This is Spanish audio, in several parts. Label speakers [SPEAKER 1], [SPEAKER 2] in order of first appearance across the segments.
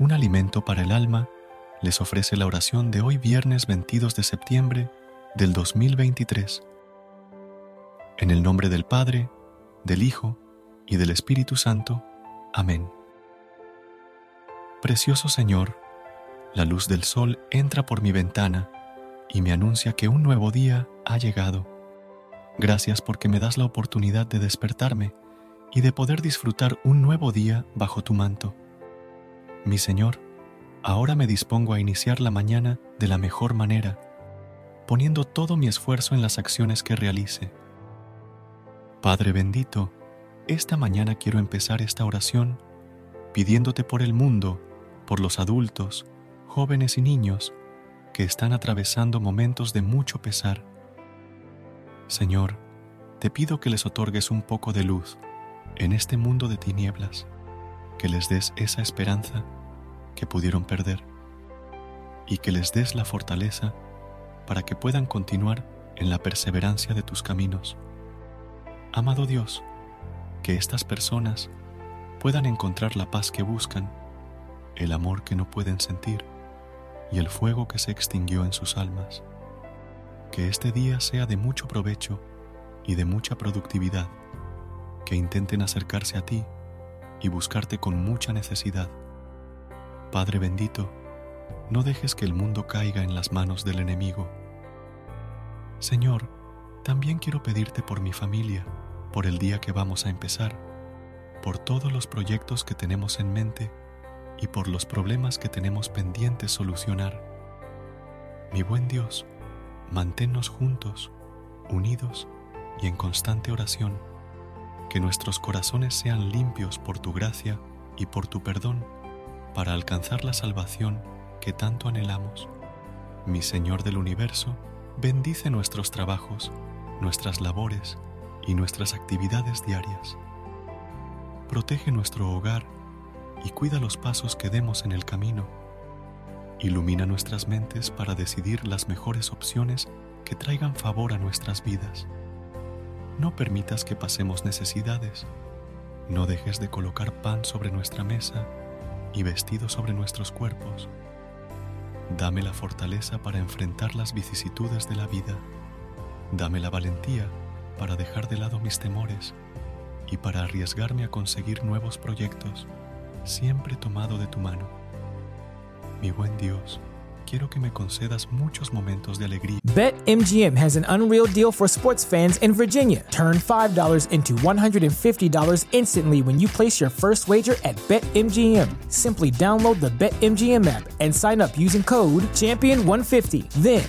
[SPEAKER 1] Un alimento para el alma les ofrece la oración de hoy viernes 22 de septiembre del 2023. En el nombre del Padre, del Hijo y del Espíritu Santo. Amén. Precioso Señor, la luz del sol entra por mi ventana y me anuncia que un nuevo día ha llegado. Gracias porque me das la oportunidad de despertarme y de poder disfrutar un nuevo día bajo tu manto. Mi Señor, ahora me dispongo a iniciar la mañana de la mejor manera, poniendo todo mi esfuerzo en las acciones que realice. Padre bendito, esta mañana quiero empezar esta oración pidiéndote por el mundo, por los adultos, jóvenes y niños que están atravesando momentos de mucho pesar. Señor, te pido que les otorgues un poco de luz en este mundo de tinieblas que les des esa esperanza que pudieron perder y que les des la fortaleza para que puedan continuar en la perseverancia de tus caminos. Amado Dios, que estas personas puedan encontrar la paz que buscan, el amor que no pueden sentir y el fuego que se extinguió en sus almas. Que este día sea de mucho provecho y de mucha productividad, que intenten acercarse a ti y buscarte con mucha necesidad. Padre bendito, no dejes que el mundo caiga en las manos del enemigo. Señor, también quiero pedirte por mi familia, por el día que vamos a empezar, por todos los proyectos que tenemos en mente y por los problemas que tenemos pendientes solucionar. Mi buen Dios, manténnos juntos, unidos y en constante oración que nuestros corazones sean limpios por tu gracia y por tu perdón para alcanzar la salvación que tanto anhelamos. Mi Señor del universo, bendice nuestros trabajos, nuestras labores y nuestras actividades diarias. Protege nuestro hogar y cuida los pasos que demos en el camino. Ilumina nuestras mentes para decidir las mejores opciones que traigan favor a nuestras vidas. No permitas que pasemos necesidades. No dejes de colocar pan sobre nuestra mesa y vestido sobre nuestros cuerpos. Dame la fortaleza para enfrentar las vicisitudes de la vida. Dame la valentía para dejar de lado mis temores y para arriesgarme a conseguir nuevos proyectos, siempre tomado de tu mano. Mi buen Dios, quiero que me concedas muchos momentos de alegría.
[SPEAKER 2] BetMGM has an unreal deal for sports fans in Virginia. Turn $5 into $150 instantly when you place your first wager at BetMGM. Simply download the BetMGM app and sign up using code Champion150. Then,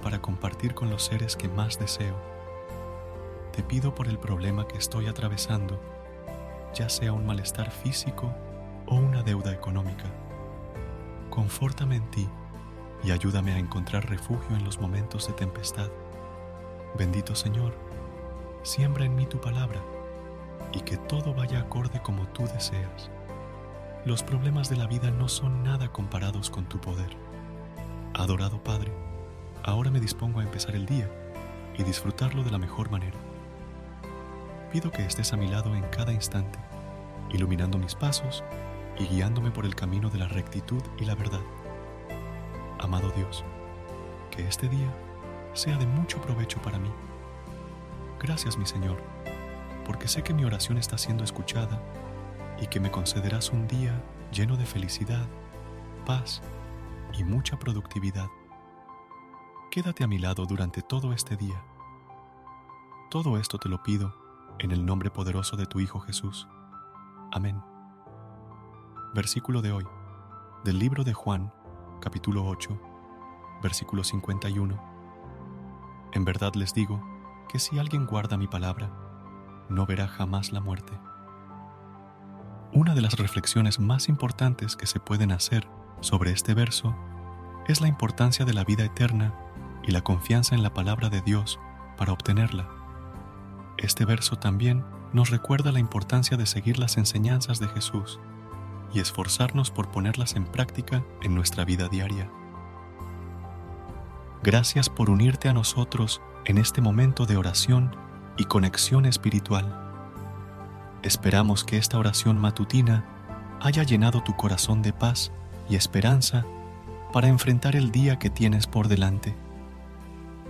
[SPEAKER 1] Para compartir con los seres que más deseo. te pido por el problema que estoy atravesando, ya sea un malestar físico o una deuda económica. Confórtame en ti y ayúdame a encontrar refugio en los momentos de tempestad. Bendito Señor, siembra en mí tu palabra y que todo vaya acorde como tú deseas. Los problemas de la vida no son nada comparados con tu poder. Adorado Padre, ahora me dispongo a empezar el día y disfrutarlo de la mejor manera. Pido que estés a mi lado en cada instante, iluminando mis pasos y guiándome por el camino de la rectitud y la verdad. Amado Dios, que este día sea de mucho provecho para mí. Gracias, mi Señor, porque sé que mi oración está siendo escuchada y que me concederás un día lleno de felicidad, paz y mucha productividad. Quédate a mi lado durante todo este día. Todo esto te lo pido en el nombre poderoso de tu Hijo Jesús. Amén. Versículo de hoy, del libro de Juan, capítulo 8, versículo 51. En verdad les digo que si alguien guarda mi palabra, no verá jamás la muerte. Una de las reflexiones más importantes que se pueden hacer sobre este verso es la importancia de la vida eterna y la confianza en la palabra de Dios para obtenerla. Este verso también nos recuerda la importancia de seguir las enseñanzas de Jesús y esforzarnos por ponerlas en práctica en nuestra vida diaria. Gracias por unirte a nosotros en este momento de oración y conexión espiritual. Esperamos que esta oración matutina haya llenado tu corazón de paz y esperanza para enfrentar el día que tienes por delante.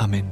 [SPEAKER 1] Amén.